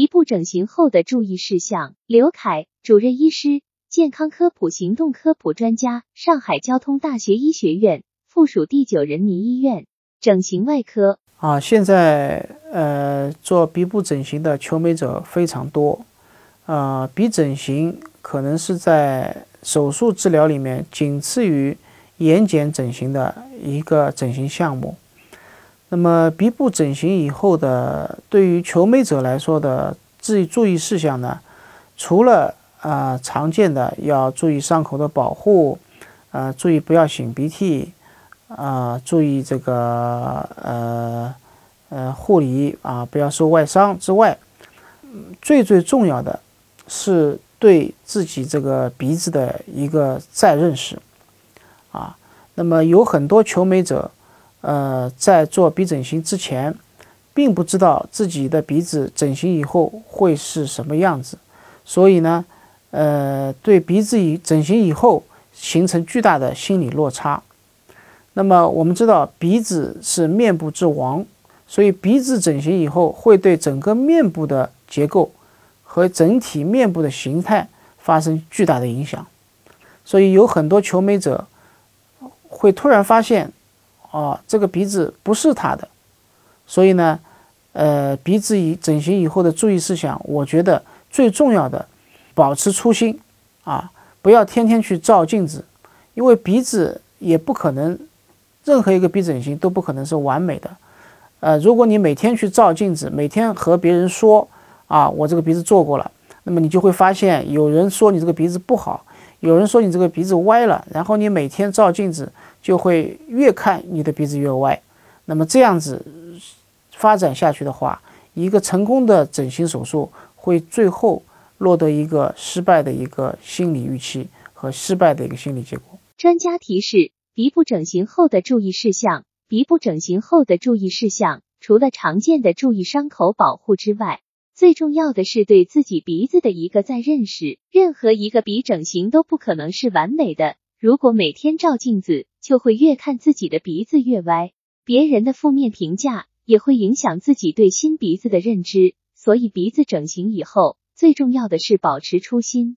鼻部整形后的注意事项。刘凯，主任医师，健康科普行动科普专家，上海交通大学医学院附属第九人民医院整形外科。啊，现在呃做鼻部整形的求美者非常多，呃，鼻整形可能是在手术治疗里面仅次于眼睑整形的一个整形项目。那么鼻部整形以后的，对于求美者来说的注意注意事项呢？除了啊常见的要注意伤口的保护，啊注意不要擤鼻涕，啊注意这个呃呃护理啊不要受外伤之外，最最重要的是对自己这个鼻子的一个再认识啊。那么有很多求美者。呃，在做鼻整形之前，并不知道自己的鼻子整形以后会是什么样子，所以呢，呃，对鼻子以整形以后形成巨大的心理落差。那么我们知道鼻子是面部之王，所以鼻子整形以后会对整个面部的结构和整体面部的形态发生巨大的影响。所以有很多求美者会突然发现。哦，这个鼻子不是他的，所以呢，呃，鼻子以整形以后的注意事项，我觉得最重要的，保持初心啊，不要天天去照镜子，因为鼻子也不可能，任何一个鼻整形都不可能是完美的，呃，如果你每天去照镜子，每天和别人说啊，我这个鼻子做过了，那么你就会发现有人说你这个鼻子不好。有人说你这个鼻子歪了，然后你每天照镜子就会越看你的鼻子越歪，那么这样子发展下去的话，一个成功的整形手术会最后落得一个失败的一个心理预期和失败的一个心理结果。专家提示：鼻部整形后的注意事项。鼻部整形后的注意事项，除了常见的注意伤口保护之外。最重要的是对自己鼻子的一个再认识。任何一个鼻整形都不可能是完美的。如果每天照镜子，就会越看自己的鼻子越歪。别人的负面评价也会影响自己对新鼻子的认知。所以，鼻子整形以后，最重要的是保持初心。